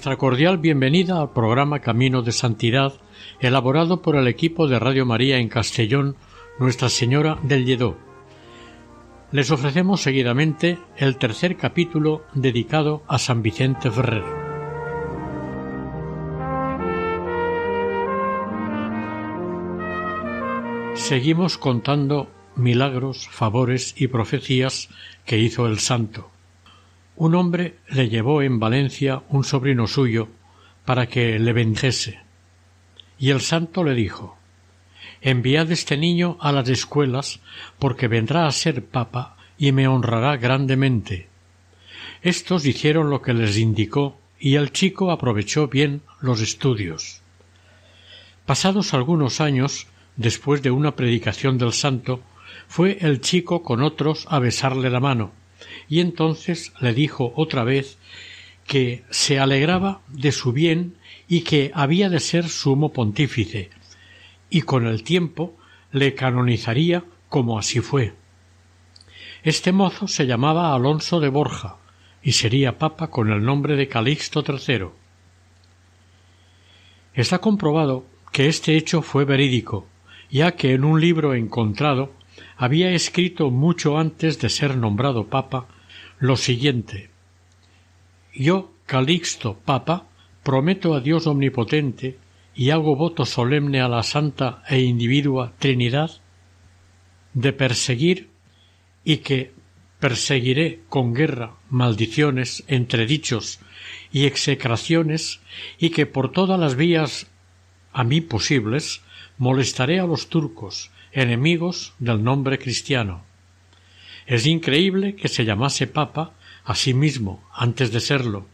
Nuestra cordial bienvenida al programa Camino de Santidad, elaborado por el equipo de Radio María en Castellón, Nuestra Señora del Lledó. Les ofrecemos seguidamente el tercer capítulo dedicado a San Vicente Ferrer. Seguimos contando milagros, favores y profecías que hizo el santo. Un hombre le llevó en Valencia un sobrino suyo para que le bendijese. Y el santo le dijo Enviad este niño a las escuelas, porque vendrá a ser papa y me honrará grandemente. Estos hicieron lo que les indicó y el chico aprovechó bien los estudios. Pasados algunos años, después de una predicación del santo, fue el chico con otros a besarle la mano, y entonces le dijo otra vez que se alegraba de su bien y que había de ser sumo pontífice, y con el tiempo le canonizaría como así fue. Este mozo se llamaba Alonso de Borja y sería papa con el nombre de Calixto III. Está comprobado que este hecho fue verídico, ya que en un libro encontrado había escrito mucho antes de ser nombrado papa lo siguiente. Yo, Calixto, papa, prometo a Dios omnipotente y hago voto solemne a la santa e individua Trinidad de perseguir y que perseguiré con guerra, maldiciones, entredichos y execraciones y que por todas las vías a mí posibles molestaré a los turcos enemigos del nombre cristiano. Es increíble que se llamase papa a sí mismo antes de serlo,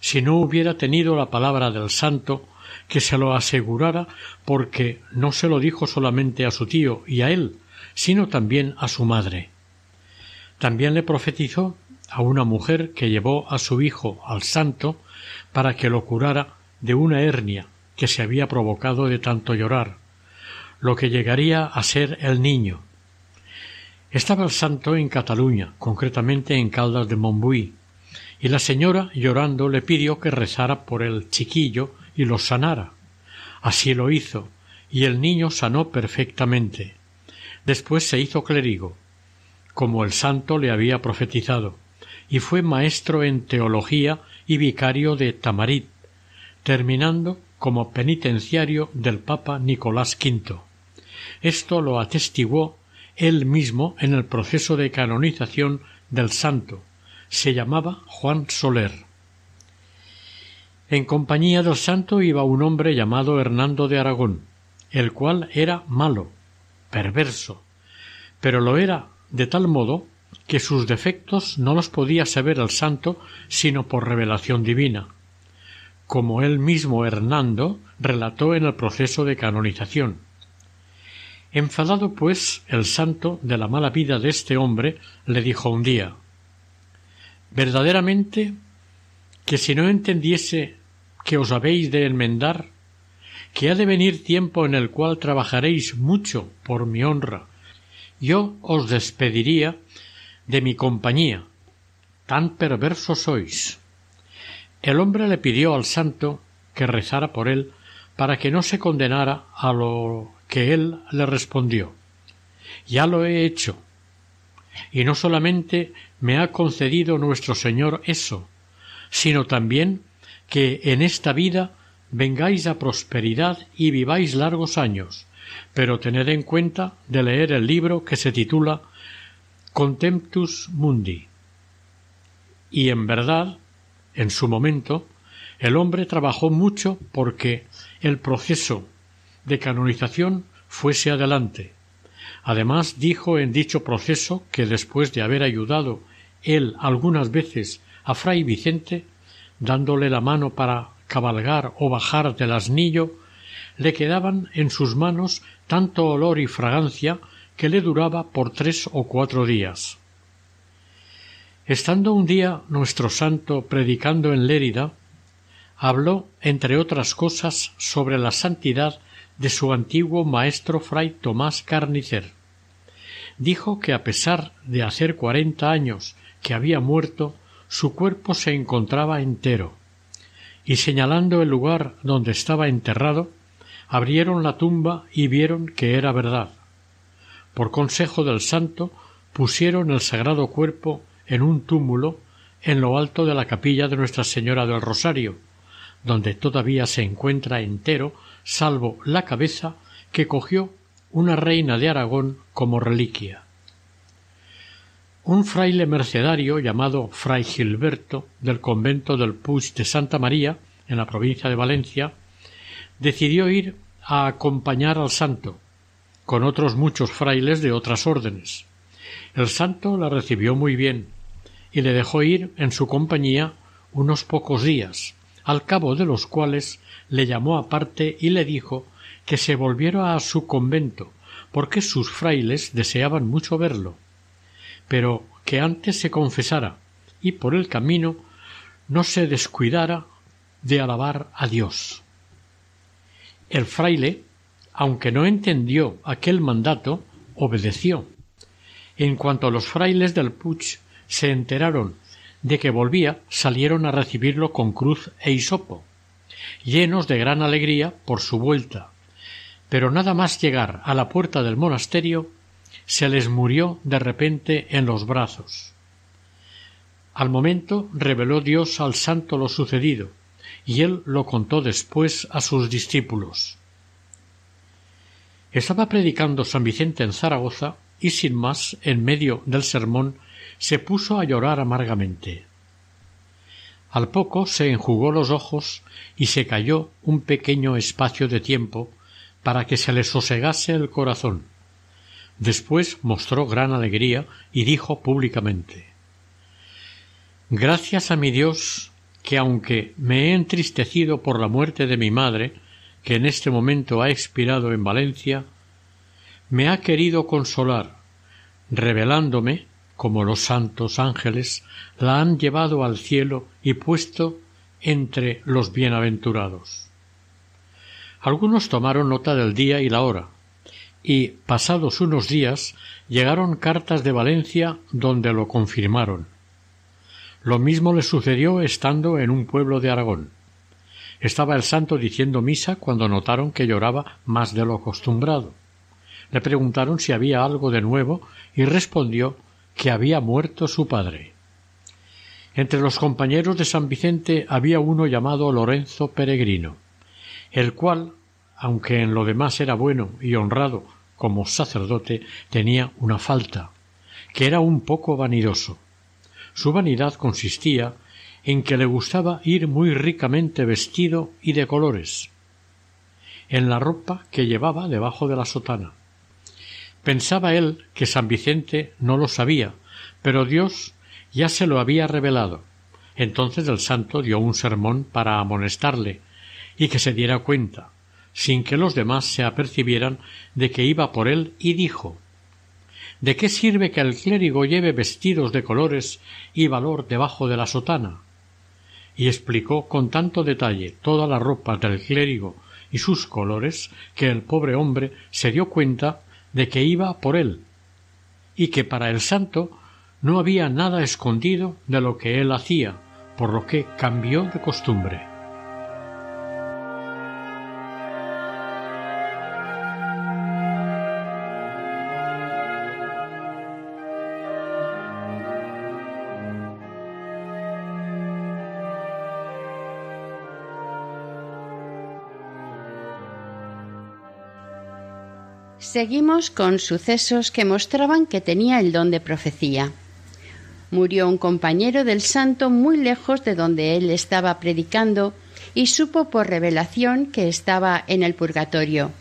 si no hubiera tenido la palabra del santo que se lo asegurara porque no se lo dijo solamente a su tío y a él, sino también a su madre. También le profetizó a una mujer que llevó a su hijo al santo para que lo curara de una hernia que se había provocado de tanto llorar, lo que llegaría a ser el niño. Estaba el santo en Cataluña, concretamente en Caldas de Montbui, y la señora, llorando, le pidió que rezara por el chiquillo y lo sanara. Así lo hizo, y el niño sanó perfectamente. Después se hizo clérigo, como el santo le había profetizado, y fue maestro en teología y vicario de Tamarit, terminando como penitenciario del Papa Nicolás V. Esto lo atestiguó él mismo en el proceso de canonización del santo. Se llamaba Juan Soler. En compañía del santo iba un hombre llamado Hernando de Aragón, el cual era malo, perverso, pero lo era de tal modo que sus defectos no los podía saber el santo sino por revelación divina, como él mismo Hernando relató en el proceso de canonización. Enfadado, pues, el santo de la mala vida de este hombre, le dijo un día Verdaderamente que si no entendiese que os habéis de enmendar, que ha de venir tiempo en el cual trabajaréis mucho por mi honra, yo os despediría de mi compañía. Tan perverso sois. El hombre le pidió al santo que rezara por él para que no se condenara a lo que él le respondió Ya lo he hecho. Y no solamente me ha concedido nuestro Señor eso, sino también que en esta vida vengáis a prosperidad y viváis largos años, pero tened en cuenta de leer el libro que se titula Contemptus Mundi. Y en verdad, en su momento, el hombre trabajó mucho porque el proceso de canonización fuese adelante. Además dijo en dicho proceso que después de haber ayudado él algunas veces a fray Vicente, dándole la mano para cabalgar o bajar del asnillo, le quedaban en sus manos tanto olor y fragancia que le duraba por tres o cuatro días. Estando un día nuestro santo predicando en Lérida, habló, entre otras cosas, sobre la santidad de su antiguo maestro fray Tomás Carnicer. Dijo que a pesar de hacer cuarenta años que había muerto, su cuerpo se encontraba entero, y señalando el lugar donde estaba enterrado, abrieron la tumba y vieron que era verdad. Por consejo del santo pusieron el sagrado cuerpo en un túmulo en lo alto de la capilla de Nuestra Señora del Rosario, donde todavía se encuentra entero, salvo la cabeza que cogió una reina de Aragón como reliquia. Un fraile mercedario llamado Fray Gilberto del convento del Puig de Santa María, en la provincia de Valencia, decidió ir a acompañar al santo, con otros muchos frailes de otras órdenes. El santo la recibió muy bien, y le dejó ir en su compañía unos pocos días, al cabo de los cuales le llamó aparte y le dijo que se volviera a su convento, porque sus frailes deseaban mucho verlo, pero que antes se confesara y por el camino no se descuidara de alabar a Dios. El fraile, aunque no entendió aquel mandato, obedeció. En cuanto los frailes del Puig se enteraron de que volvía, salieron a recibirlo con cruz e hisopo, llenos de gran alegría por su vuelta. Pero nada más llegar a la puerta del monasterio, se les murió de repente en los brazos. Al momento reveló Dios al santo lo sucedido, y él lo contó después a sus discípulos. Estaba predicando San Vicente en Zaragoza y sin más, en medio del sermón, se puso a llorar amargamente. Al poco se enjugó los ojos y se calló un pequeño espacio de tiempo para que se le sosegase el corazón. Después mostró gran alegría y dijo públicamente Gracias a mi Dios que aunque me he entristecido por la muerte de mi madre, que en este momento ha expirado en Valencia, me ha querido consolar, revelándome como los santos ángeles, la han llevado al cielo y puesto entre los bienaventurados. Algunos tomaron nota del día y la hora, y, pasados unos días, llegaron cartas de Valencia donde lo confirmaron. Lo mismo le sucedió estando en un pueblo de Aragón. Estaba el santo diciendo misa cuando notaron que lloraba más de lo acostumbrado. Le preguntaron si había algo de nuevo y respondió que había muerto su padre. Entre los compañeros de San Vicente había uno llamado Lorenzo Peregrino, el cual, aunque en lo demás era bueno y honrado como sacerdote, tenía una falta, que era un poco vanidoso. Su vanidad consistía en que le gustaba ir muy ricamente vestido y de colores, en la ropa que llevaba debajo de la sotana, Pensaba él que San Vicente no lo sabía, pero Dios ya se lo había revelado. Entonces el santo dio un sermón para amonestarle y que se diera cuenta, sin que los demás se apercibieran de que iba por él, y dijo ¿De qué sirve que el clérigo lleve vestidos de colores y valor debajo de la sotana? Y explicó con tanto detalle todas las ropas del clérigo y sus colores que el pobre hombre se dio cuenta de que iba por él, y que para el santo no había nada escondido de lo que él hacía, por lo que cambió de costumbre. Seguimos con sucesos que mostraban que tenía el don de profecía. Murió un compañero del santo muy lejos de donde él estaba predicando y supo por revelación que estaba en el purgatorio.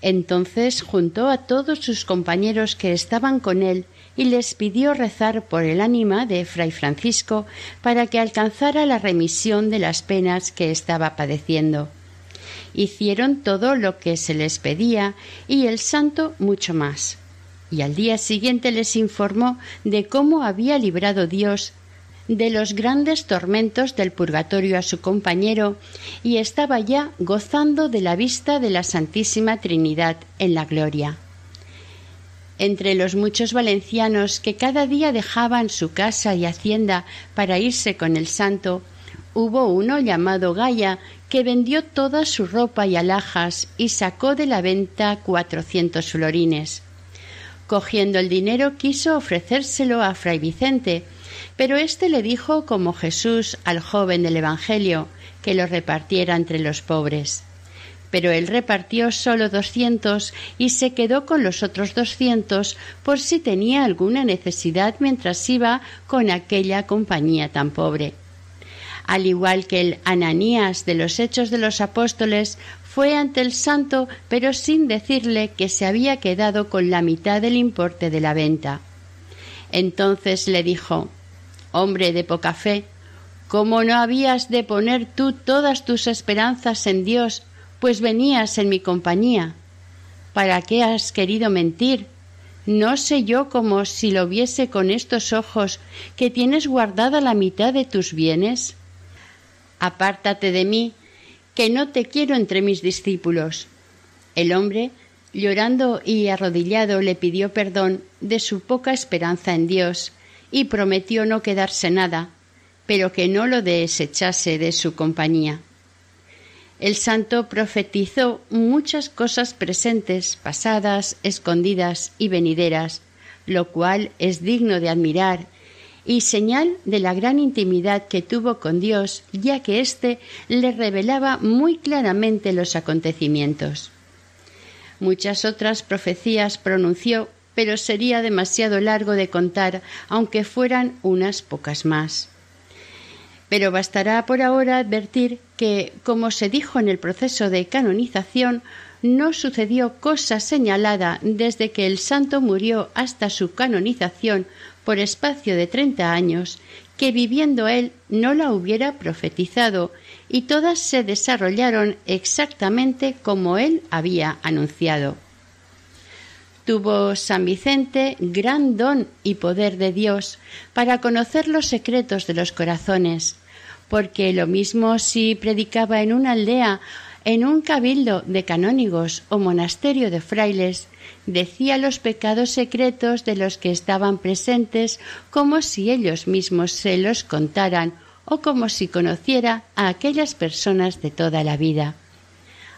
Entonces juntó a todos sus compañeros que estaban con él y les pidió rezar por el ánima de Fray Francisco para que alcanzara la remisión de las penas que estaba padeciendo. Hicieron todo lo que se les pedía y el santo mucho más. Y al día siguiente les informó de cómo había librado Dios de los grandes tormentos del purgatorio a su compañero y estaba ya gozando de la vista de la Santísima Trinidad en la gloria. Entre los muchos valencianos que cada día dejaban su casa y hacienda para irse con el santo, hubo uno llamado Gaya que vendió toda su ropa y alhajas y sacó de la venta cuatrocientos florines. Cogiendo el dinero quiso ofrecérselo a fray Vicente, pero éste le dijo como Jesús al joven del Evangelio, que lo repartiera entre los pobres. Pero él repartió solo doscientos y se quedó con los otros doscientos por si tenía alguna necesidad mientras iba con aquella compañía tan pobre. Al igual que el Ananías de los Hechos de los Apóstoles fue ante el santo, pero sin decirle que se había quedado con la mitad del importe de la venta. Entonces le dijo Hombre de poca fe, ¿cómo no habías de poner tú todas tus esperanzas en Dios, pues venías en mi compañía? ¿Para qué has querido mentir? ¿No sé yo como si lo viese con estos ojos que tienes guardada la mitad de tus bienes? Apártate de mí, que no te quiero entre mis discípulos. El hombre, llorando y arrodillado, le pidió perdón de su poca esperanza en Dios y prometió no quedarse nada, pero que no lo desechase de su compañía. El santo profetizó muchas cosas presentes, pasadas, escondidas y venideras, lo cual es digno de admirar y señal de la gran intimidad que tuvo con Dios, ya que éste le revelaba muy claramente los acontecimientos. Muchas otras profecías pronunció, pero sería demasiado largo de contar, aunque fueran unas pocas más. Pero bastará por ahora advertir que, como se dijo en el proceso de canonización, no sucedió cosa señalada desde que el santo murió hasta su canonización por espacio de treinta años, que viviendo él no la hubiera profetizado, y todas se desarrollaron exactamente como él había anunciado. Tuvo San Vicente gran don y poder de Dios para conocer los secretos de los corazones, porque lo mismo si predicaba en una aldea en un cabildo de canónigos o monasterio de frailes, decía los pecados secretos de los que estaban presentes como si ellos mismos se los contaran o como si conociera a aquellas personas de toda la vida.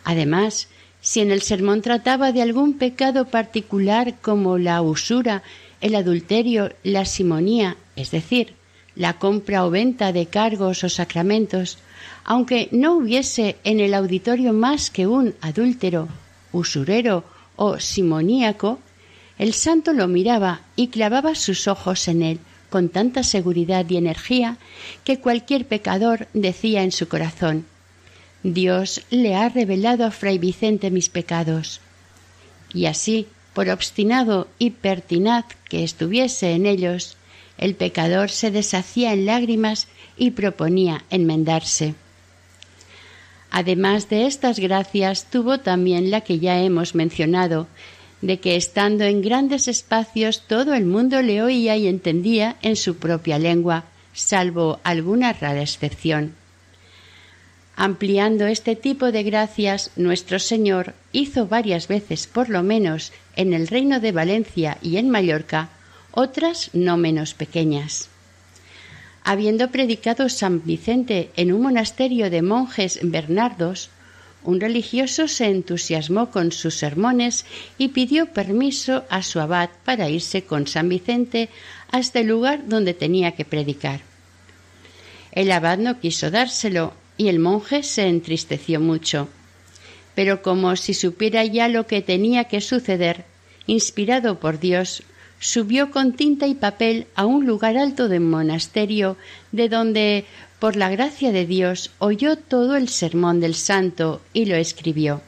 Además, si en el sermón trataba de algún pecado particular como la usura, el adulterio, la simonía, es decir, la compra o venta de cargos o sacramentos, aunque no hubiese en el auditorio más que un adúltero, usurero o simoníaco, el santo lo miraba y clavaba sus ojos en él con tanta seguridad y energía que cualquier pecador decía en su corazón Dios le ha revelado a Fray Vicente mis pecados. Y así, por obstinado y pertinaz que estuviese en ellos, el pecador se deshacía en lágrimas y proponía enmendarse. Además de estas gracias, tuvo también la que ya hemos mencionado, de que estando en grandes espacios todo el mundo le oía y entendía en su propia lengua, salvo alguna rara excepción. Ampliando este tipo de gracias, nuestro Señor hizo varias veces, por lo menos, en el reino de Valencia y en Mallorca, otras no menos pequeñas. Habiendo predicado San Vicente en un monasterio de monjes bernardos, un religioso se entusiasmó con sus sermones y pidió permiso a su abad para irse con San Vicente hasta el lugar donde tenía que predicar. El abad no quiso dárselo y el monje se entristeció mucho. Pero como si supiera ya lo que tenía que suceder, inspirado por Dios, subió con tinta y papel a un lugar alto del monasterio, de donde, por la gracia de Dios, oyó todo el sermón del santo y lo escribió.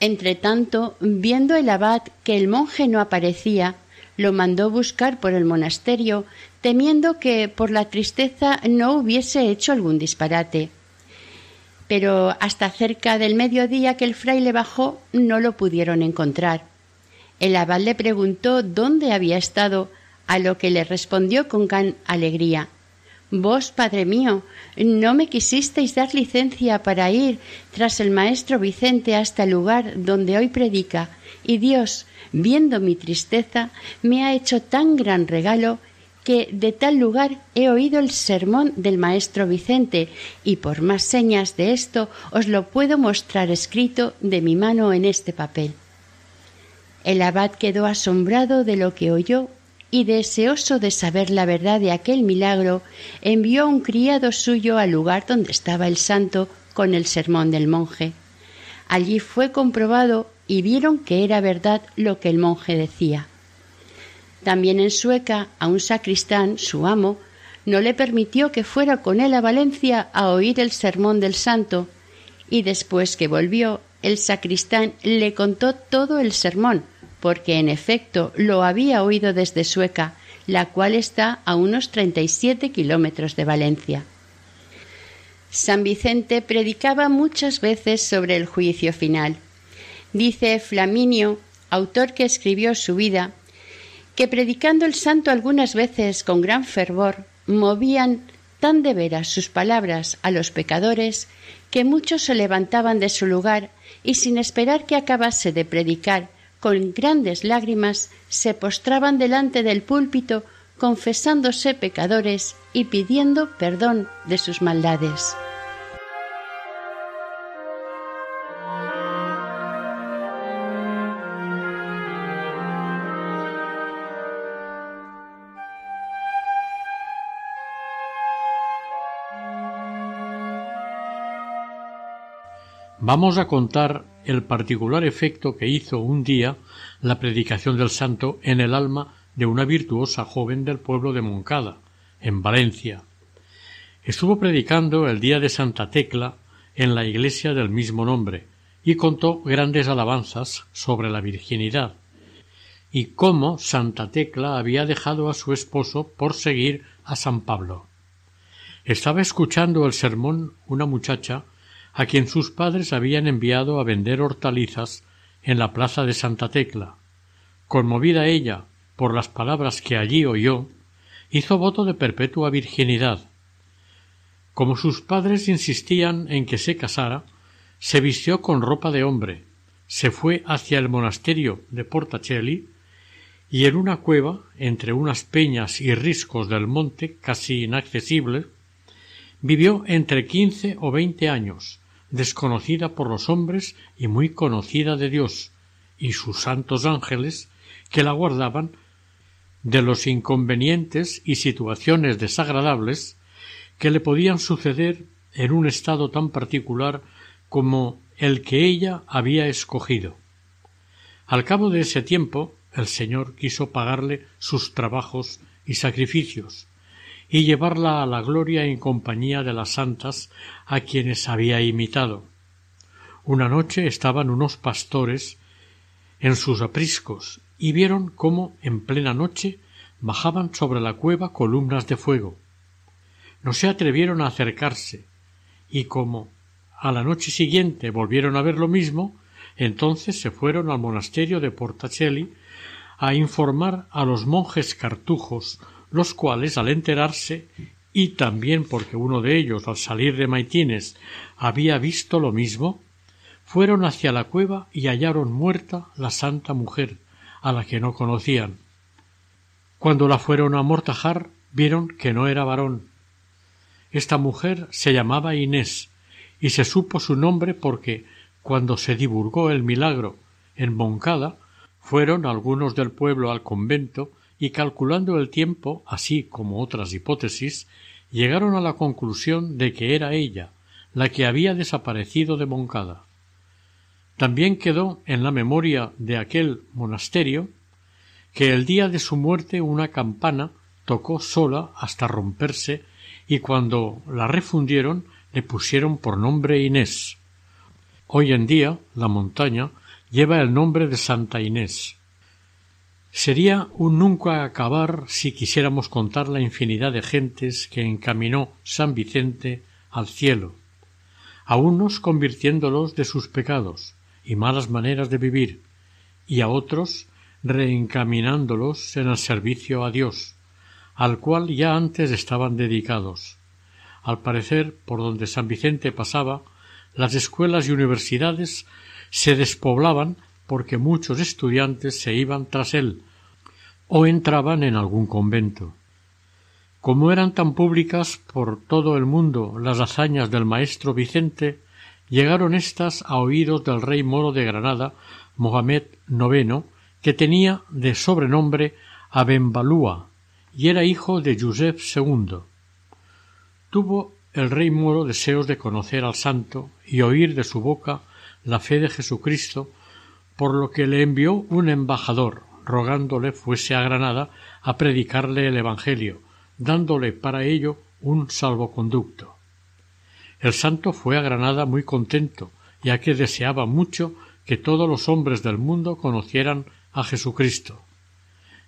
Entretanto, viendo el abad que el monje no aparecía, lo mandó buscar por el monasterio, temiendo que por la tristeza no hubiese hecho algún disparate. Pero hasta cerca del mediodía que el fraile bajó no lo pudieron encontrar. El abad le preguntó dónde había estado, a lo que le respondió con gran alegría. Vos, Padre mío, no me quisisteis dar licencia para ir tras el maestro Vicente hasta el lugar donde hoy predica, y Dios, viendo mi tristeza, me ha hecho tan gran regalo que de tal lugar he oído el sermón del maestro Vicente, y por más señas de esto os lo puedo mostrar escrito de mi mano en este papel. El abad quedó asombrado de lo que oyó y deseoso de saber la verdad de aquel milagro, envió a un criado suyo al lugar donde estaba el santo con el sermón del monje. Allí fue comprobado y vieron que era verdad lo que el monje decía. También en Sueca a un sacristán, su amo, no le permitió que fuera con él a Valencia a oír el sermón del santo, y después que volvió, el sacristán le contó todo el sermón, porque en efecto lo había oído desde Sueca, la cual está a unos treinta y siete kilómetros de Valencia. San Vicente predicaba muchas veces sobre el juicio final. Dice Flaminio, autor que escribió su vida, que predicando el santo algunas veces con gran fervor, movían tan de veras sus palabras a los pecadores que muchos se levantaban de su lugar y sin esperar que acabase de predicar con grandes lágrimas se postraban delante del púlpito confesándose pecadores y pidiendo perdón de sus maldades. Vamos a contar el particular efecto que hizo un día la predicación del santo en el alma de una virtuosa joven del pueblo de Moncada, en Valencia. Estuvo predicando el día de Santa Tecla en la iglesia del mismo nombre y contó grandes alabanzas sobre la virginidad y cómo Santa Tecla había dejado a su esposo por seguir a San Pablo. Estaba escuchando el sermón una muchacha a quien sus padres habían enviado a vender hortalizas en la plaza de Santa Tecla. Conmovida ella por las palabras que allí oyó, hizo voto de perpetua virginidad. Como sus padres insistían en que se casara, se vistió con ropa de hombre, se fue hacia el monasterio de Portacelli y en una cueva, entre unas peñas y riscos del monte casi inaccesibles, vivió entre quince o veinte años, desconocida por los hombres y muy conocida de Dios y sus santos ángeles que la guardaban de los inconvenientes y situaciones desagradables que le podían suceder en un estado tan particular como el que ella había escogido. Al cabo de ese tiempo el Señor quiso pagarle sus trabajos y sacrificios, y llevarla a la gloria en compañía de las santas a quienes había imitado. Una noche estaban unos pastores en sus apriscos y vieron cómo en plena noche bajaban sobre la cueva columnas de fuego. No se atrevieron a acercarse y como a la noche siguiente volvieron a ver lo mismo, entonces se fueron al monasterio de Portacelli a informar a los monjes cartujos los cuales al enterarse y también porque uno de ellos al salir de Maitines había visto lo mismo, fueron hacia la cueva y hallaron muerta la santa mujer, a la que no conocían. Cuando la fueron a amortajar, vieron que no era varón. Esta mujer se llamaba Inés, y se supo su nombre porque, cuando se divulgó el milagro en Moncada, fueron algunos del pueblo al convento y calculando el tiempo, así como otras hipótesis, llegaron a la conclusión de que era ella la que había desaparecido de Moncada. También quedó en la memoria de aquel monasterio que el día de su muerte una campana tocó sola hasta romperse y cuando la refundieron le pusieron por nombre Inés. Hoy en día la montaña lleva el nombre de Santa Inés. Sería un nunca acabar si quisiéramos contar la infinidad de gentes que encaminó San Vicente al cielo, a unos convirtiéndolos de sus pecados y malas maneras de vivir, y a otros reencaminándolos en el servicio a Dios, al cual ya antes estaban dedicados. Al parecer, por donde San Vicente pasaba, las escuelas y universidades se despoblaban porque muchos estudiantes se iban tras él o entraban en algún convento. Como eran tan públicas por todo el mundo las hazañas del maestro Vicente, llegaron éstas a oídos del rey moro de Granada, Mohamed IX, que tenía de sobrenombre Abenbalúa y era hijo de Joseph II. Tuvo el rey moro deseos de conocer al santo y oír de su boca la fe de Jesucristo, por lo que le envió un embajador, rogándole fuese a Granada a predicarle el Evangelio, dándole para ello un salvoconducto. El santo fue a Granada muy contento, ya que deseaba mucho que todos los hombres del mundo conocieran a Jesucristo.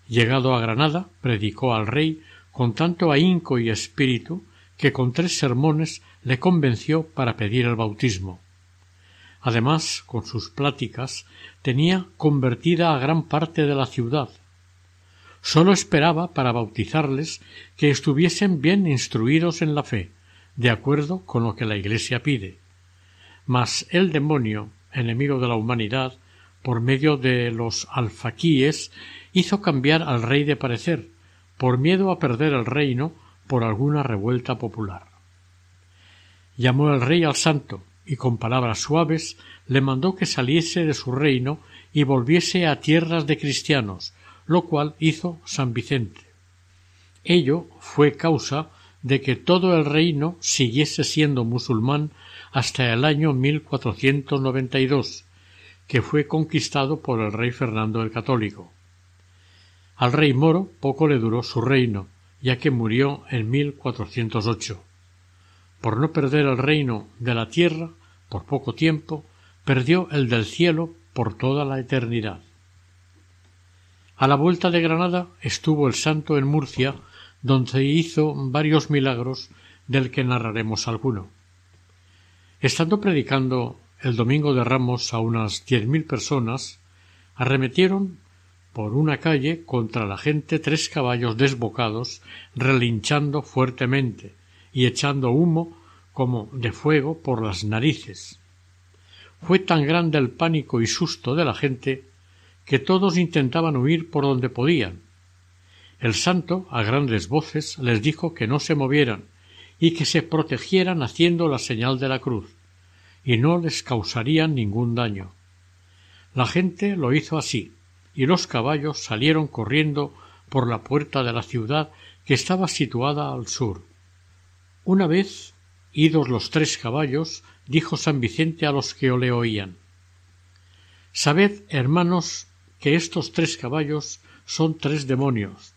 Llegado a Granada, predicó al rey con tanto ahínco y espíritu que con tres sermones le convenció para pedir el bautismo. Además, con sus pláticas tenía convertida a gran parte de la ciudad. Sólo esperaba para bautizarles que estuviesen bien instruidos en la fe, de acuerdo con lo que la Iglesia pide. Mas el demonio, enemigo de la humanidad, por medio de los alfaquíes, hizo cambiar al rey de parecer, por miedo a perder el reino por alguna revuelta popular. Llamó el rey al santo, y con palabras suaves le mandó que saliese de su reino y volviese a tierras de cristianos, lo cual hizo San Vicente. Ello fue causa de que todo el reino siguiese siendo musulmán hasta el año 1492, que fue conquistado por el rey Fernando el Católico. Al rey moro poco le duró su reino, ya que murió en 1408. Por no perder el reino de la tierra por poco tiempo, perdió el del cielo por toda la eternidad. A la vuelta de Granada estuvo el santo en Murcia, donde hizo varios milagros del que narraremos alguno. Estando predicando el domingo de Ramos a unas diez mil personas, arremetieron por una calle contra la gente tres caballos desbocados, relinchando fuertemente y echando humo como de fuego por las narices. Fue tan grande el pánico y susto de la gente que todos intentaban huir por donde podían. El santo, a grandes voces, les dijo que no se movieran y que se protegieran haciendo la señal de la cruz, y no les causarían ningún daño. La gente lo hizo así, y los caballos salieron corriendo por la puerta de la ciudad que estaba situada al sur. Una vez idos los tres caballos, dijo San Vicente a los que le oían Sabed, hermanos, que estos tres caballos son tres demonios,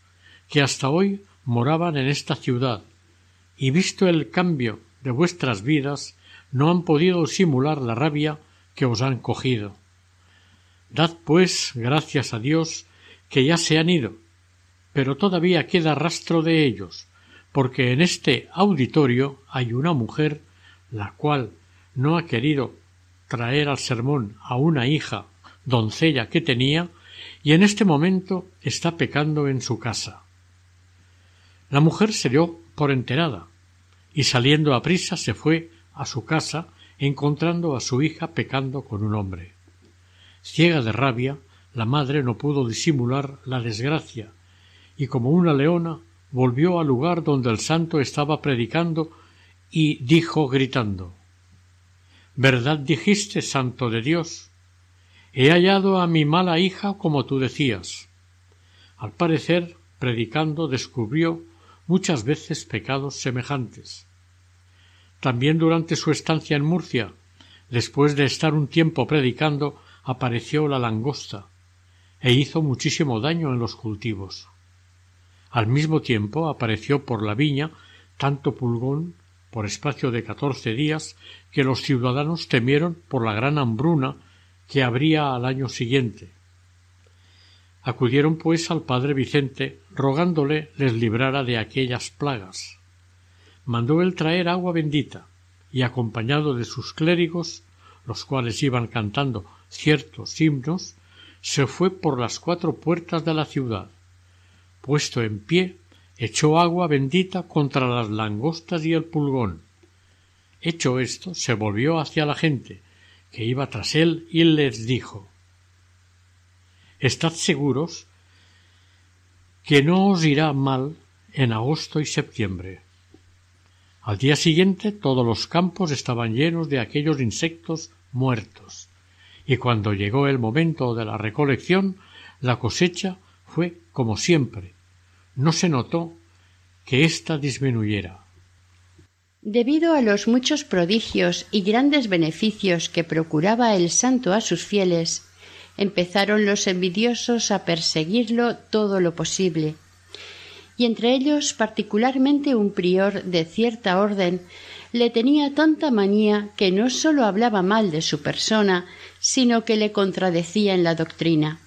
que hasta hoy moraban en esta ciudad, y visto el cambio de vuestras vidas, no han podido simular la rabia que os han cogido. Dad, pues, gracias a Dios que ya se han ido, pero todavía queda rastro de ellos, porque en este auditorio hay una mujer la cual no ha querido traer al sermón a una hija doncella que tenía y en este momento está pecando en su casa. La mujer se dio por enterada y saliendo a prisa se fue a su casa encontrando a su hija pecando con un hombre. Ciega de rabia, la madre no pudo disimular la desgracia, y como una leona volvió al lugar donde el santo estaba predicando y dijo gritando ¿Verdad dijiste, santo de Dios? He hallado a mi mala hija como tú decías. Al parecer, predicando, descubrió muchas veces pecados semejantes. También durante su estancia en Murcia, después de estar un tiempo predicando, apareció la langosta e hizo muchísimo daño en los cultivos. Al mismo tiempo apareció por la viña tanto pulgón por espacio de catorce días que los ciudadanos temieron por la gran hambruna que habría al año siguiente. Acudieron pues al padre Vicente, rogándole les librara de aquellas plagas. Mandó él traer agua bendita, y acompañado de sus clérigos, los cuales iban cantando ciertos himnos, se fue por las cuatro puertas de la ciudad. Puesto en pie, echó agua bendita contra las langostas y el pulgón. Hecho esto, se volvió hacia la gente, que iba tras él, y les dijo Estad seguros que no os irá mal en agosto y septiembre. Al día siguiente todos los campos estaban llenos de aquellos insectos muertos, y cuando llegó el momento de la recolección, la cosecha fue como siempre. No se notó que ésta disminuyera. Debido a los muchos prodigios y grandes beneficios que procuraba el santo a sus fieles, empezaron los envidiosos a perseguirlo todo lo posible, y entre ellos particularmente un prior de cierta orden le tenía tanta manía que no sólo hablaba mal de su persona, sino que le contradecía en la doctrina.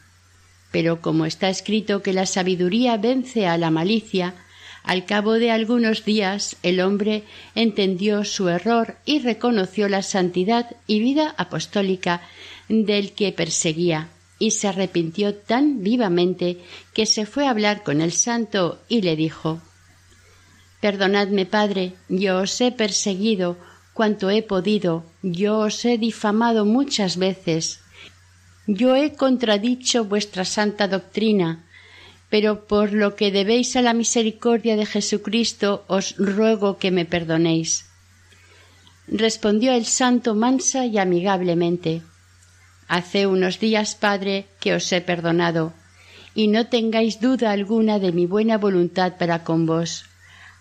Pero como está escrito que la sabiduría vence a la malicia, al cabo de algunos días el hombre entendió su error y reconoció la santidad y vida apostólica del que perseguía, y se arrepintió tan vivamente que se fue a hablar con el santo y le dijo Perdonadme, padre, yo os he perseguido cuanto he podido, yo os he difamado muchas veces, yo he contradicho vuestra santa doctrina, pero por lo que debéis a la misericordia de Jesucristo os ruego que me perdonéis. Respondió el santo mansa y amigablemente Hace unos días, Padre, que os he perdonado, y no tengáis duda alguna de mi buena voluntad para con vos.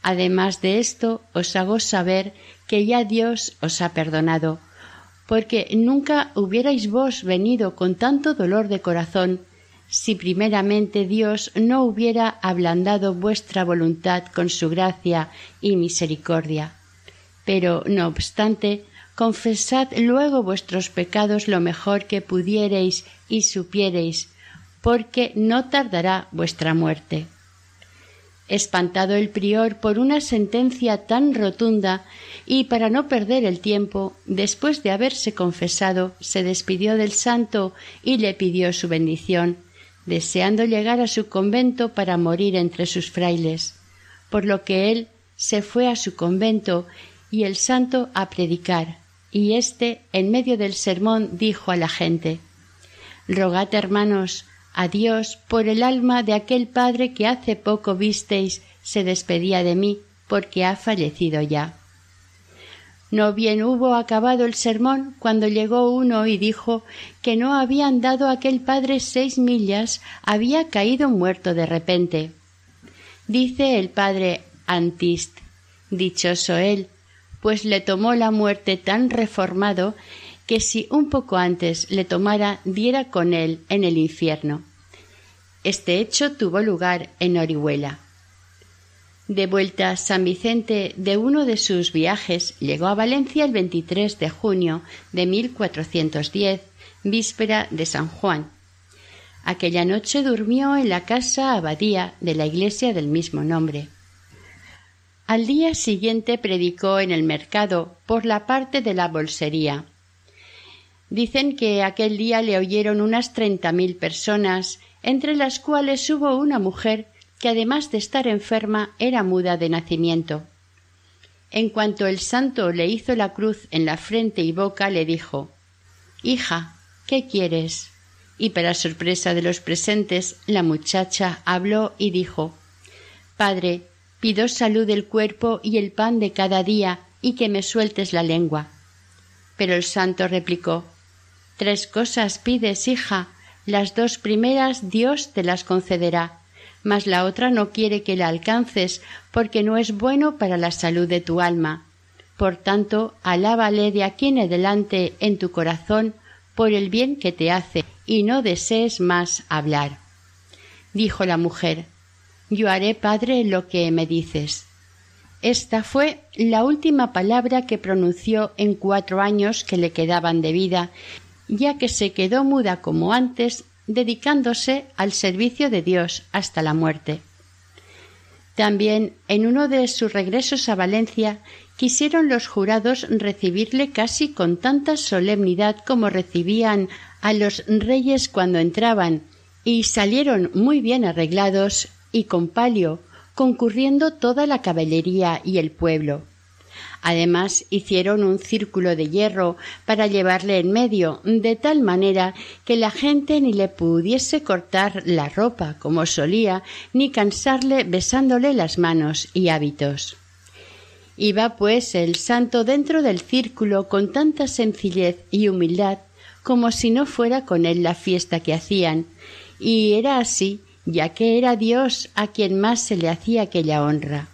Además de esto, os hago saber que ya Dios os ha perdonado, porque nunca hubierais vos venido con tanto dolor de corazón si primeramente Dios no hubiera ablandado vuestra voluntad con su gracia y misericordia. Pero, no obstante, confesad luego vuestros pecados lo mejor que pudiereis y supiereis, porque no tardará vuestra muerte. Espantado el prior por una sentencia tan rotunda y para no perder el tiempo, después de haberse confesado, se despidió del santo y le pidió su bendición, deseando llegar a su convento para morir entre sus frailes, por lo que él se fue a su convento y el santo a predicar, y éste, en medio del sermón, dijo a la gente Rogad, hermanos, a Dios por el alma de aquel padre que hace poco visteis se despedía de mí, porque ha fallecido ya. No bien hubo acabado el sermón cuando llegó uno y dijo que no habían dado aquel padre seis millas, había caído muerto de repente. Dice el padre Antist, dichoso él, pues le tomó la muerte tan reformado que si un poco antes le tomara diera con él en el infierno. Este hecho tuvo lugar en Orihuela. De vuelta San Vicente de uno de sus viajes, llegó a Valencia el 23 de junio de 1410, víspera de San Juan. Aquella noche durmió en la casa abadía de la iglesia del mismo nombre. Al día siguiente predicó en el mercado por la parte de la bolsería. Dicen que aquel día le oyeron unas treinta mil personas, entre las cuales hubo una mujer que además de estar enferma era muda de nacimiento. En cuanto el santo le hizo la cruz en la frente y boca, le dijo Hija, ¿qué quieres? Y para sorpresa de los presentes, la muchacha habló y dijo Padre, pido salud del cuerpo y el pan de cada día y que me sueltes la lengua. Pero el santo replicó Tres cosas pides, hija, las dos primeras Dios te las concederá mas la otra no quiere que la alcances, porque no es bueno para la salud de tu alma. Por tanto, alábale de aquí en adelante en tu corazón por el bien que te hace, y no desees más hablar. Dijo la mujer Yo haré, padre, lo que me dices. Esta fue la última palabra que pronunció en cuatro años que le quedaban de vida, ya que se quedó muda como antes, dedicándose al servicio de Dios hasta la muerte. También en uno de sus regresos a Valencia quisieron los jurados recibirle casi con tanta solemnidad como recibían a los reyes cuando entraban, y salieron muy bien arreglados y con palio, concurriendo toda la caballería y el pueblo. Además hicieron un círculo de hierro para llevarle en medio, de tal manera que la gente ni le pudiese cortar la ropa como solía, ni cansarle besándole las manos y hábitos. Iba pues el santo dentro del círculo con tanta sencillez y humildad como si no fuera con él la fiesta que hacían, y era así, ya que era Dios a quien más se le hacía aquella honra.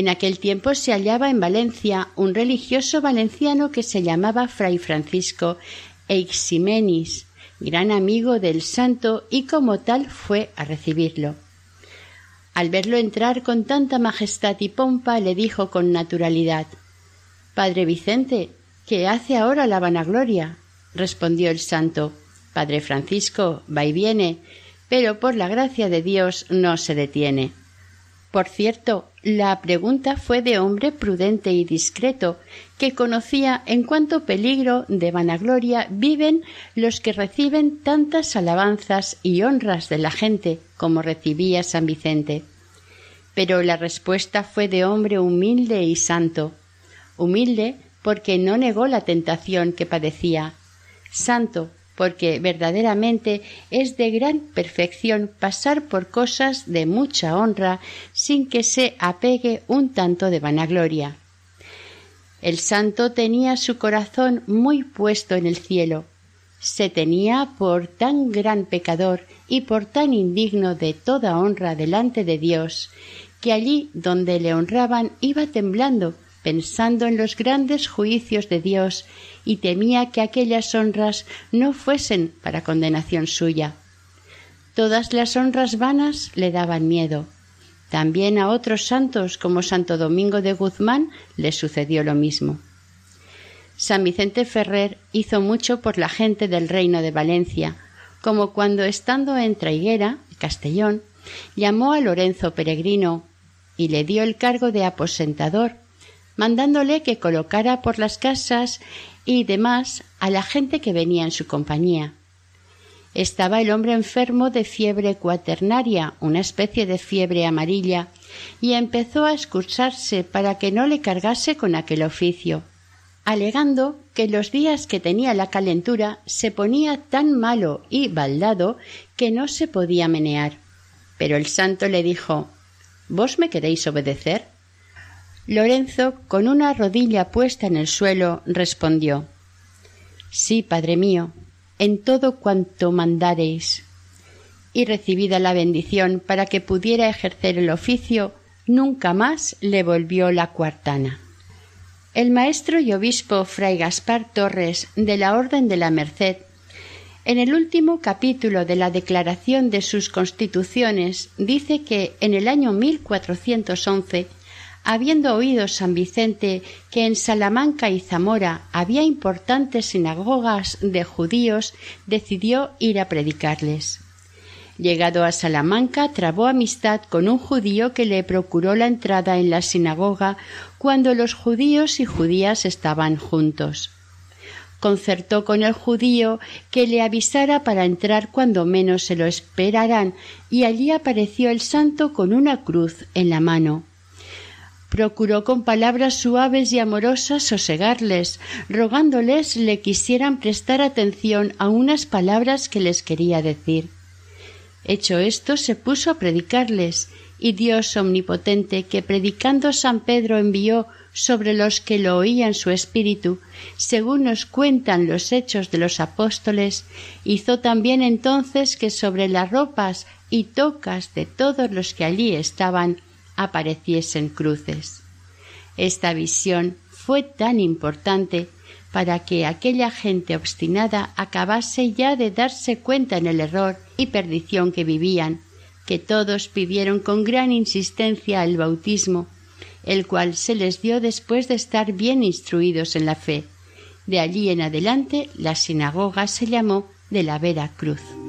En aquel tiempo se hallaba en Valencia un religioso valenciano que se llamaba Fray Francisco Eiximenis, gran amigo del santo y como tal fue a recibirlo. Al verlo entrar con tanta majestad y pompa le dijo con naturalidad Padre Vicente, ¿qué hace ahora la vanagloria? respondió el santo Padre Francisco va y viene, pero por la gracia de Dios no se detiene. Por cierto, la pregunta fue de hombre prudente y discreto, que conocía en cuánto peligro de vanagloria viven los que reciben tantas alabanzas y honras de la gente como recibía San Vicente. Pero la respuesta fue de hombre humilde y santo. Humilde porque no negó la tentación que padecía. Santo porque verdaderamente es de gran perfección pasar por cosas de mucha honra sin que se apegue un tanto de vanagloria. El santo tenía su corazón muy puesto en el cielo. Se tenía por tan gran pecador y por tan indigno de toda honra delante de Dios, que allí donde le honraban iba temblando, pensando en los grandes juicios de Dios y temía que aquellas honras no fuesen para condenación suya. Todas las honras vanas le daban miedo. También a otros santos como Santo Domingo de Guzmán le sucedió lo mismo. San Vicente Ferrer hizo mucho por la gente del reino de Valencia, como cuando estando en Traiguera, Castellón, llamó a Lorenzo Peregrino y le dio el cargo de aposentador, mandándole que colocara por las casas y demás a la gente que venía en su compañía. Estaba el hombre enfermo de fiebre cuaternaria, una especie de fiebre amarilla, y empezó a excursarse para que no le cargase con aquel oficio, alegando que los días que tenía la calentura se ponía tan malo y baldado que no se podía menear. Pero el santo le dijo ¿Vos me queréis obedecer? Lorenzo, con una rodilla puesta en el suelo, respondió Sí, Padre mío, en todo cuanto mandareis. Y recibida la bendición para que pudiera ejercer el oficio, nunca más le volvió la cuartana. El maestro y obispo Fray Gaspar Torres de la Orden de la Merced, en el último capítulo de la declaración de sus constituciones, dice que en el año 1411 habiendo oído San Vicente que en Salamanca y Zamora había importantes sinagogas de judíos, decidió ir a predicarles. Llegado a Salamanca, trabó amistad con un judío que le procuró la entrada en la sinagoga cuando los judíos y judías estaban juntos. Concertó con el judío que le avisara para entrar cuando menos se lo esperaran, y allí apareció el santo con una cruz en la mano procuró con palabras suaves y amorosas sosegarles, rogándoles le quisieran prestar atención a unas palabras que les quería decir. Hecho esto, se puso a predicarles, y Dios omnipotente, que predicando San Pedro envió sobre los que lo oían su espíritu, según nos cuentan los hechos de los apóstoles, hizo también entonces que sobre las ropas y tocas de todos los que allí estaban apareciesen cruces. Esta visión fue tan importante para que aquella gente obstinada acabase ya de darse cuenta en el error y perdición que vivían, que todos pidieron con gran insistencia el bautismo, el cual se les dio después de estar bien instruidos en la fe, De allí en adelante la sinagoga se llamó de la Vera Cruz.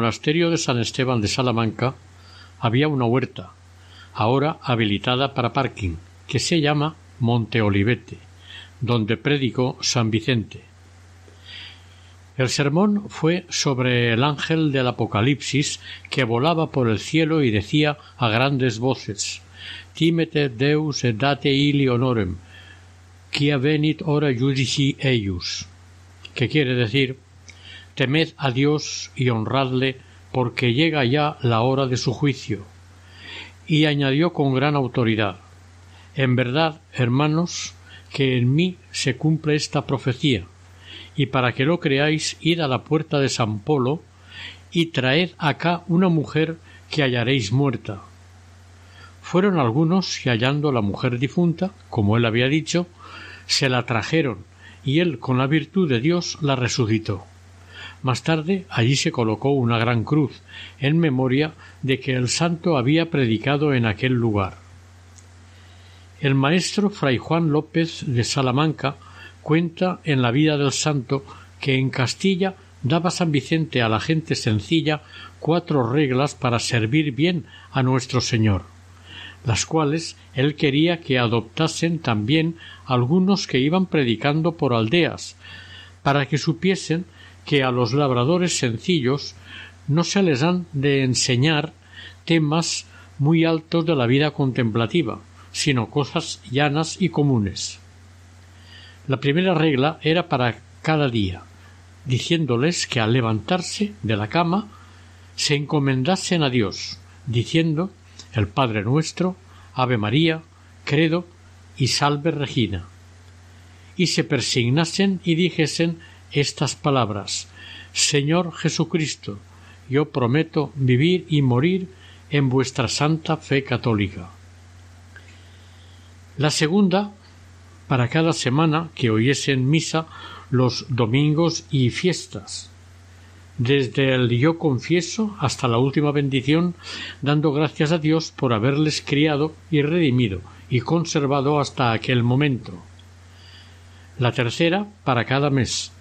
Monasterio de San Esteban de Salamanca había una huerta, ahora habilitada para parking, que se llama Monte Olivete, donde predicó San Vicente. El sermón fue sobre el ángel del Apocalipsis que volaba por el cielo y decía a grandes voces Timete Deus et date ili honorem, quia venit ora judici eius, que quiere decir Temed a Dios y honradle, porque llega ya la hora de su juicio. Y añadió con gran autoridad En verdad, hermanos, que en mí se cumple esta profecía, y para que lo creáis, id a la puerta de San Polo y traed acá una mujer que hallaréis muerta. Fueron algunos y hallando la mujer difunta, como él había dicho, se la trajeron, y él con la virtud de Dios la resucitó. Más tarde allí se colocó una gran cruz en memoria de que el santo había predicado en aquel lugar. El maestro fray Juan López de Salamanca cuenta en la vida del santo que en Castilla daba San Vicente a la gente sencilla cuatro reglas para servir bien a nuestro Señor, las cuales él quería que adoptasen también algunos que iban predicando por aldeas, para que supiesen que a los labradores sencillos no se les han de enseñar temas muy altos de la vida contemplativa, sino cosas llanas y comunes. La primera regla era para cada día, diciéndoles que al levantarse de la cama se encomendasen a Dios, diciendo el Padre nuestro, Ave María, Credo y Salve Regina, y se persignasen y dijesen estas palabras Señor Jesucristo, yo prometo vivir y morir en vuestra santa fe católica. La segunda, para cada semana que oyesen misa los domingos y fiestas, desde el yo confieso hasta la última bendición, dando gracias a Dios por haberles criado y redimido y conservado hasta aquel momento. La tercera, para cada mes,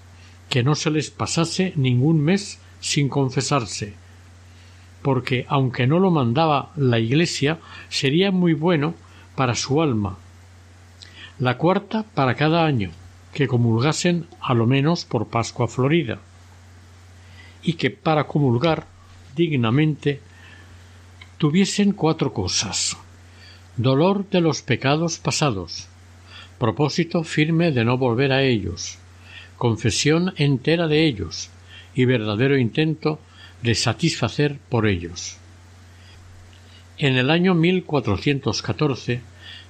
que no se les pasase ningún mes sin confesarse, porque aunque no lo mandaba la Iglesia, sería muy bueno para su alma. La cuarta para cada año, que comulgasen a lo menos por Pascua Florida, y que para comulgar dignamente tuviesen cuatro cosas dolor de los pecados pasados, propósito firme de no volver a ellos, confesión entera de ellos y verdadero intento de satisfacer por ellos. En el año 1414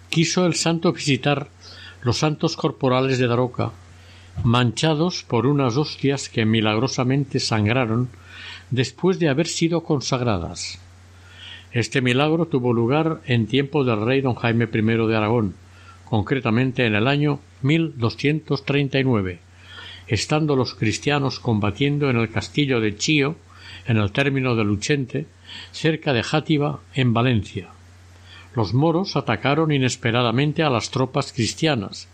quiso el santo visitar los santos corporales de Daroca, manchados por unas hostias que milagrosamente sangraron después de haber sido consagradas. Este milagro tuvo lugar en tiempo del rey don Jaime I de Aragón, concretamente en el año 1239 estando los cristianos combatiendo en el castillo de Chío, en el término de Luchente, cerca de Játiva, en Valencia. Los moros atacaron inesperadamente a las tropas cristianas,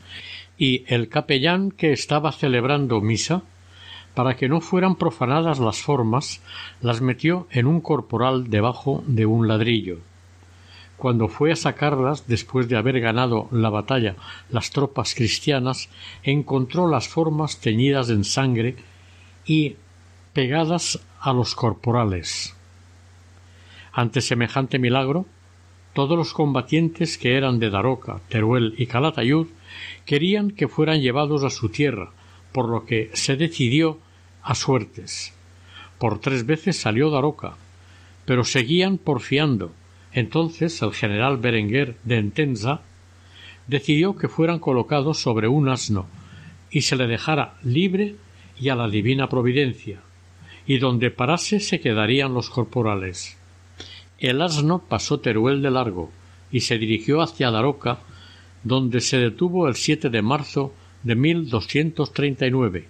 y el capellán que estaba celebrando misa, para que no fueran profanadas las formas, las metió en un corporal debajo de un ladrillo cuando fue a sacarlas después de haber ganado la batalla las tropas cristianas, encontró las formas teñidas en sangre y pegadas a los corporales. Ante semejante milagro, todos los combatientes que eran de Daroca, Teruel y Calatayud querían que fueran llevados a su tierra, por lo que se decidió a suertes. Por tres veces salió Daroca, pero seguían porfiando. Entonces el general Berenguer de Entenza decidió que fueran colocados sobre un asno y se le dejara libre y a la divina providencia, y donde parase se quedarían los corporales. El asno pasó Teruel de largo y se dirigió hacia Daroca, donde se detuvo el 7 de marzo de 1239,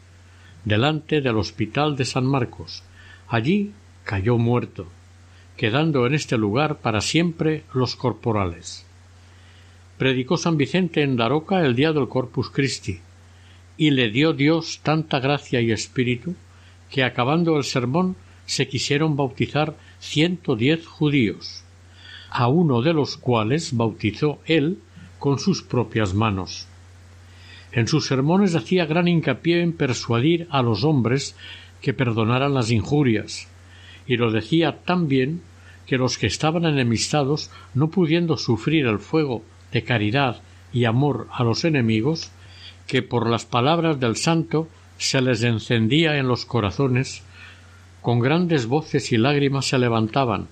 delante del Hospital de San Marcos. Allí cayó muerto, quedando en este lugar para siempre los corporales. Predicó San Vicente en Daroca el día del Corpus Christi, y le dio Dios tanta gracia y espíritu que acabando el sermón se quisieron bautizar ciento diez judíos, a uno de los cuales bautizó él con sus propias manos. En sus sermones hacía gran hincapié en persuadir a los hombres que perdonaran las injurias, y lo decía tan bien que los que estaban enemistados, no pudiendo sufrir el fuego de caridad y amor a los enemigos, que por las palabras del santo se les encendía en los corazones, con grandes voces y lágrimas se levantaban,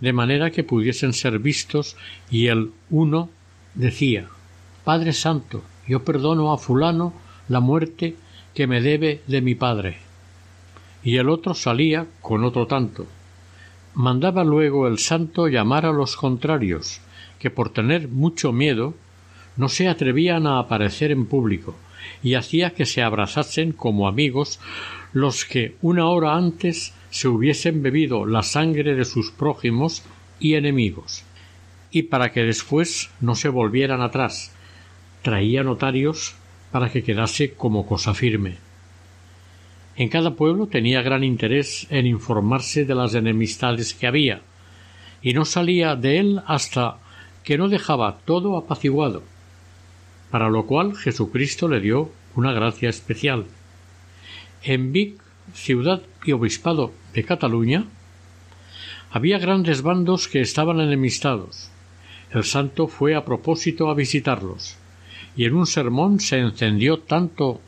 de manera que pudiesen ser vistos, y el uno decía Padre Santo, yo perdono a fulano la muerte que me debe de mi padre. Y el otro salía con otro tanto. Mandaba luego el santo llamar a los contrarios, que por tener mucho miedo no se atrevían a aparecer en público, y hacía que se abrazasen como amigos los que una hora antes se hubiesen bebido la sangre de sus prójimos y enemigos, y para que después no se volvieran atrás, traía notarios para que quedase como cosa firme. En cada pueblo tenía gran interés en informarse de las enemistades que había, y no salía de él hasta que no dejaba todo apaciguado, para lo cual Jesucristo le dio una gracia especial. En Vic, ciudad y obispado de Cataluña, había grandes bandos que estaban enemistados. El santo fue a propósito a visitarlos, y en un sermón se encendió tanto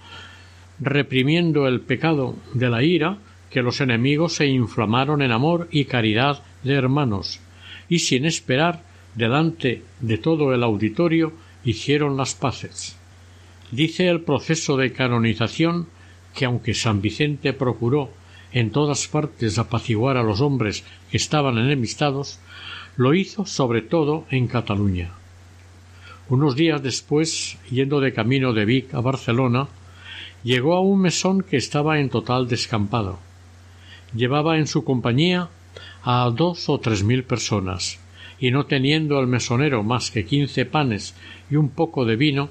reprimiendo el pecado de la ira que los enemigos se inflamaron en amor y caridad de hermanos, y sin esperar, delante de todo el auditorio, hicieron las paces. Dice el proceso de canonización que aunque San Vicente procuró en todas partes apaciguar a los hombres que estaban enemistados, lo hizo sobre todo en Cataluña. Unos días después, yendo de camino de Vic a Barcelona, llegó a un mesón que estaba en total descampado. Llevaba en su compañía a dos o tres mil personas, y no teniendo el mesonero más que quince panes y un poco de vino,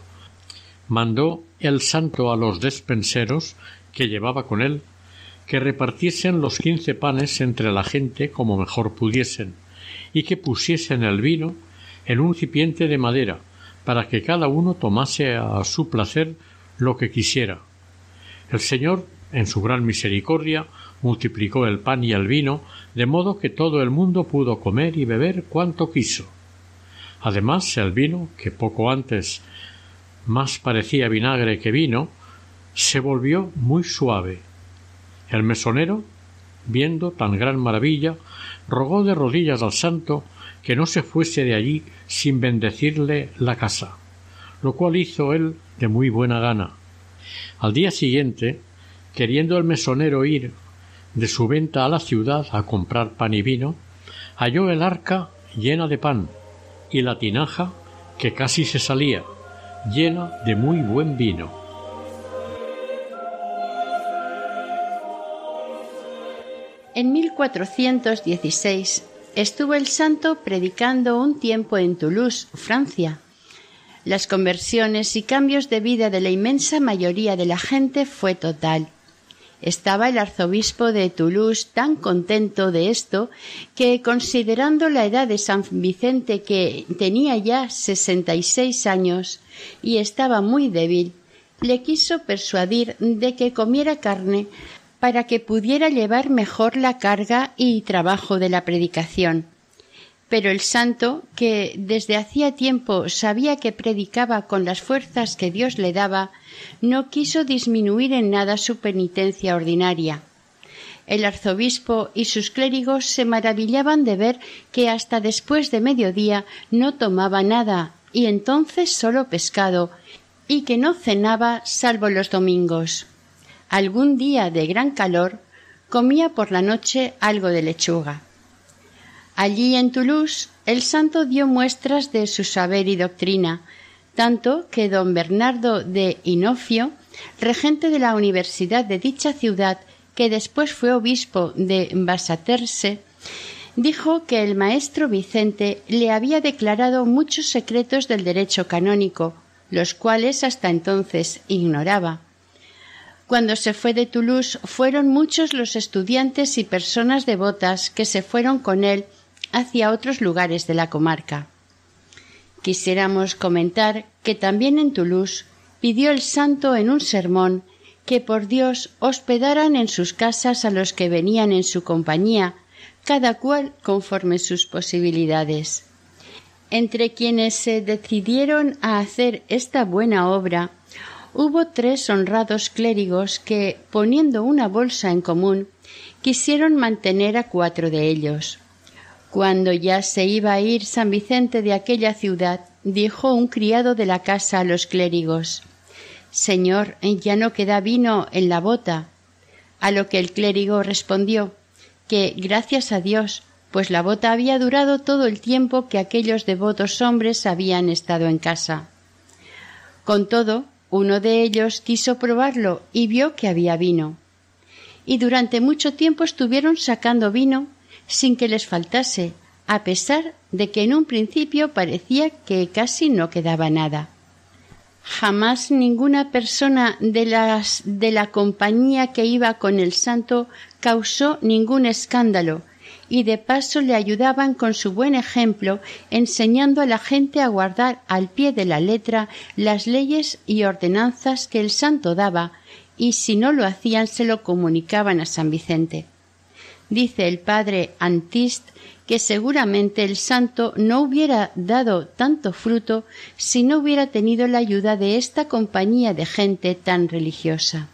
mandó el santo a los despenseros que llevaba con él que repartiesen los quince panes entre la gente como mejor pudiesen, y que pusiesen el vino en un cipiente de madera, para que cada uno tomase a su placer lo que quisiera. El Señor, en su gran misericordia, multiplicó el pan y el vino, de modo que todo el mundo pudo comer y beber cuanto quiso. Además, el vino, que poco antes más parecía vinagre que vino, se volvió muy suave. El mesonero, viendo tan gran maravilla, rogó de rodillas al santo que no se fuese de allí sin bendecirle la casa, lo cual hizo él de muy buena gana. Al día siguiente, queriendo el mesonero ir de su venta a la ciudad a comprar pan y vino, halló el arca llena de pan y la tinaja que casi se salía, llena de muy buen vino. En 1416 estuvo el santo predicando un tiempo en Toulouse, Francia. Las conversiones y cambios de vida de la inmensa mayoría de la gente fue total. Estaba el arzobispo de Toulouse tan contento de esto que, considerando la edad de San Vicente que tenía ya sesenta y seis años y estaba muy débil, le quiso persuadir de que comiera carne para que pudiera llevar mejor la carga y trabajo de la predicación. Pero el santo, que desde hacía tiempo sabía que predicaba con las fuerzas que Dios le daba, no quiso disminuir en nada su penitencia ordinaria. El arzobispo y sus clérigos se maravillaban de ver que hasta después de mediodía no tomaba nada, y entonces solo pescado, y que no cenaba salvo los domingos. Algún día de gran calor comía por la noche algo de lechuga. Allí en Toulouse el santo dio muestras de su saber y doctrina, tanto que don Bernardo de Inofio, regente de la universidad de dicha ciudad, que después fue obispo de Basaterse, dijo que el maestro Vicente le había declarado muchos secretos del derecho canónico, los cuales hasta entonces ignoraba. Cuando se fue de Toulouse fueron muchos los estudiantes y personas devotas que se fueron con él hacia otros lugares de la comarca. Quisiéramos comentar que también en Toulouse pidió el santo en un sermón que por Dios hospedaran en sus casas a los que venían en su compañía, cada cual conforme sus posibilidades. Entre quienes se decidieron a hacer esta buena obra, hubo tres honrados clérigos que, poniendo una bolsa en común, quisieron mantener a cuatro de ellos. Cuando ya se iba a ir San Vicente de aquella ciudad, dijo un criado de la casa a los clérigos Señor, ya no queda vino en la bota. A lo que el clérigo respondió que gracias a Dios, pues la bota había durado todo el tiempo que aquellos devotos hombres habían estado en casa. Con todo, uno de ellos quiso probarlo y vio que había vino. Y durante mucho tiempo estuvieron sacando vino sin que les faltase, a pesar de que en un principio parecía que casi no quedaba nada. Jamás ninguna persona de las de la compañía que iba con el santo causó ningún escándalo, y de paso le ayudaban con su buen ejemplo, enseñando a la gente a guardar al pie de la letra las leyes y ordenanzas que el santo daba, y si no lo hacían se lo comunicaban a San Vicente. Dice el padre Antist que seguramente el santo no hubiera dado tanto fruto si no hubiera tenido la ayuda de esta compañía de gente tan religiosa.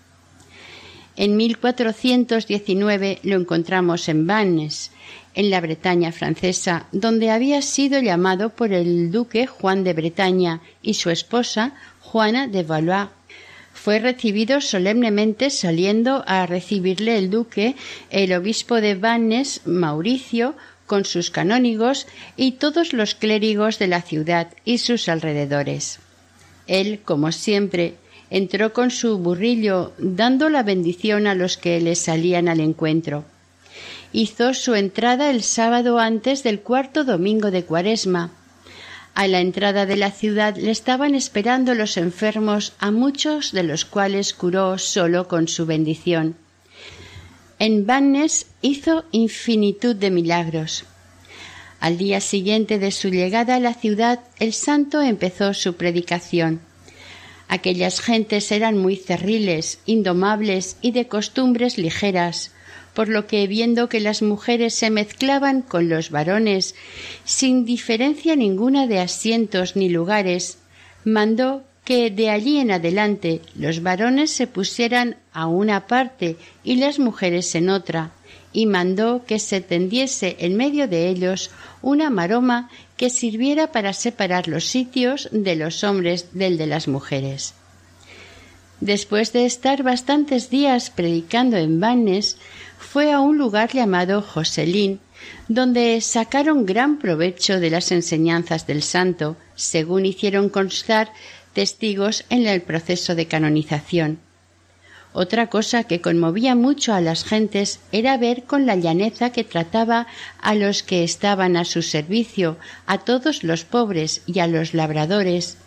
En 1419 lo encontramos en Vannes, en la Bretaña francesa, donde había sido llamado por el duque Juan de Bretaña y su esposa Juana de Valois fue recibido solemnemente saliendo a recibirle el duque, el obispo de Vannes, Mauricio, con sus canónigos y todos los clérigos de la ciudad y sus alrededores. Él, como siempre, entró con su burrillo dando la bendición a los que le salían al encuentro. Hizo su entrada el sábado antes del cuarto domingo de Cuaresma, a la entrada de la ciudad le estaban esperando los enfermos, a muchos de los cuales curó solo con su bendición. En Vannes hizo infinitud de milagros. Al día siguiente de su llegada a la ciudad, el santo empezó su predicación. Aquellas gentes eran muy cerriles, indomables y de costumbres ligeras, por lo que viendo que las mujeres se mezclaban con los varones sin diferencia ninguna de asientos ni lugares, mandó que de allí en adelante los varones se pusieran a una parte y las mujeres en otra, y mandó que se tendiese en medio de ellos una maroma que sirviera para separar los sitios de los hombres del de las mujeres. Después de estar bastantes días predicando en Vannes, fue a un lugar llamado Joselín, donde sacaron gran provecho de las enseñanzas del santo, según hicieron constar testigos en el proceso de canonización. Otra cosa que conmovía mucho a las gentes era ver con la llaneza que trataba a los que estaban a su servicio, a todos los pobres y a los labradores,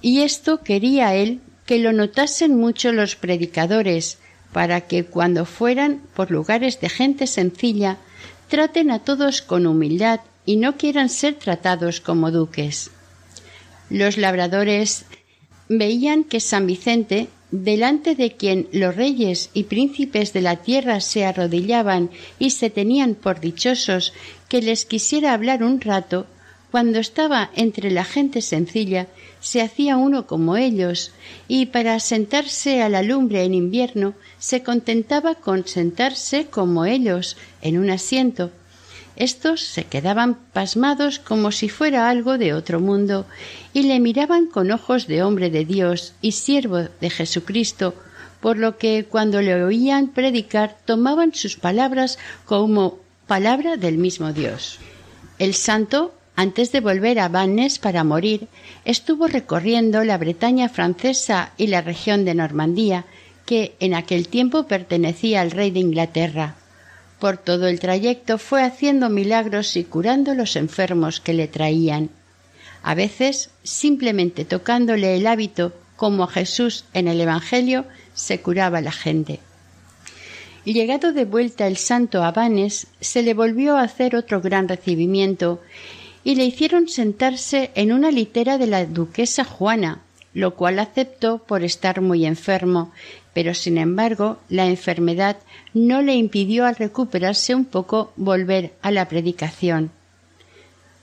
y esto quería él que lo notasen mucho los predicadores, para que cuando fueran por lugares de gente sencilla, traten a todos con humildad y no quieran ser tratados como duques. Los labradores veían que San Vicente delante de quien los reyes y príncipes de la tierra se arrodillaban y se tenían por dichosos que les quisiera hablar un rato, cuando estaba entre la gente sencilla, se hacía uno como ellos, y para sentarse a la lumbre en invierno se contentaba con sentarse como ellos en un asiento. Estos se quedaban pasmados como si fuera algo de otro mundo, y le miraban con ojos de hombre de Dios y siervo de Jesucristo, por lo que cuando le oían predicar tomaban sus palabras como palabra del mismo Dios. El santo antes de volver a Vannes para morir, estuvo recorriendo la Bretaña francesa y la región de Normandía, que en aquel tiempo pertenecía al rey de Inglaterra. Por todo el trayecto fue haciendo milagros y curando los enfermos que le traían. A veces, simplemente tocándole el hábito, como a Jesús en el Evangelio, se curaba la gente. Llegado de vuelta el santo a Vannes, se le volvió a hacer otro gran recibimiento y le hicieron sentarse en una litera de la duquesa Juana, lo cual aceptó por estar muy enfermo, pero sin embargo la enfermedad no le impidió al recuperarse un poco volver a la predicación.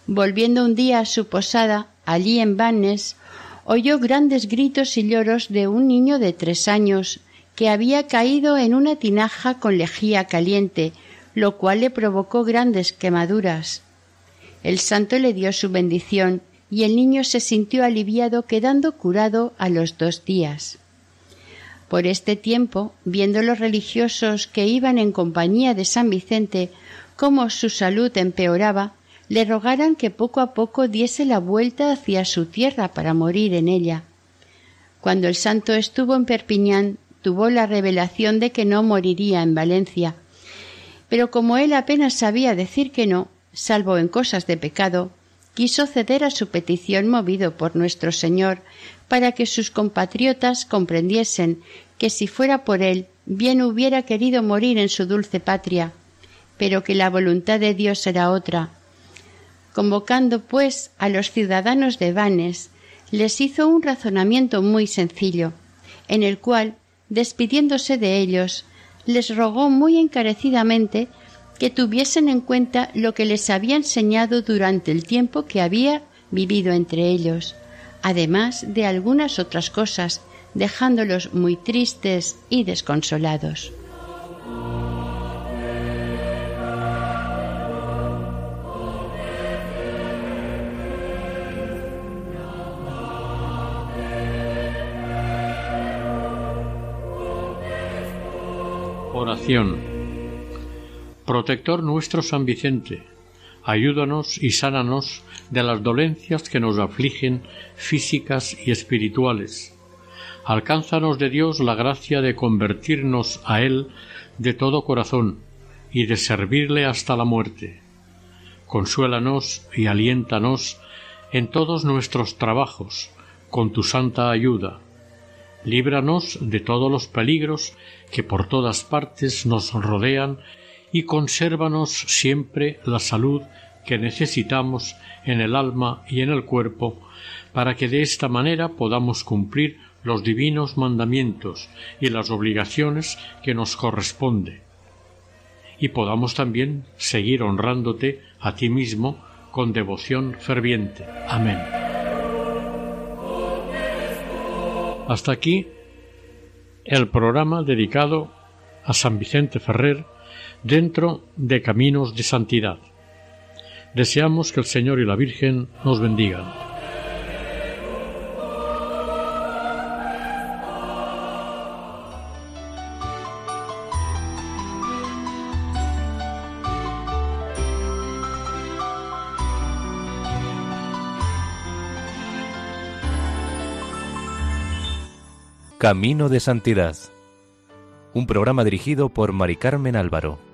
Volviendo un día a su posada, allí en Vannes, oyó grandes gritos y lloros de un niño de tres años que había caído en una tinaja con lejía caliente, lo cual le provocó grandes quemaduras. El santo le dio su bendición y el niño se sintió aliviado quedando curado a los dos días. Por este tiempo, viendo los religiosos que iban en compañía de San Vicente cómo su salud empeoraba, le rogaran que poco a poco diese la vuelta hacia su tierra para morir en ella. Cuando el santo estuvo en Perpiñán, tuvo la revelación de que no moriría en Valencia. Pero como él apenas sabía decir que no, salvo en cosas de pecado, quiso ceder a su petición movido por nuestro Señor, para que sus compatriotas comprendiesen que si fuera por él, bien hubiera querido morir en su dulce patria, pero que la voluntad de Dios era otra. Convocando, pues, a los ciudadanos de Vanes, les hizo un razonamiento muy sencillo, en el cual, despidiéndose de ellos, les rogó muy encarecidamente que tuviesen en cuenta lo que les había enseñado durante el tiempo que había vivido entre ellos, además de algunas otras cosas, dejándolos muy tristes y desconsolados. Oración Protector nuestro San Vicente, ayúdanos y sánanos de las dolencias que nos afligen físicas y espirituales. Alcánzanos de Dios la gracia de convertirnos a Él de todo corazón y de servirle hasta la muerte. Consuélanos y aliéntanos en todos nuestros trabajos con tu santa ayuda. Líbranos de todos los peligros que por todas partes nos rodean y consérvanos siempre la salud que necesitamos en el alma y en el cuerpo, para que de esta manera podamos cumplir los divinos mandamientos y las obligaciones que nos corresponde, y podamos también seguir honrándote a ti mismo con devoción ferviente. Amén. Hasta aquí el programa dedicado a San Vicente Ferrer dentro de caminos de santidad. Deseamos que el Señor y la Virgen nos bendigan. Camino de Santidad. Un programa dirigido por Mari Carmen Álvaro.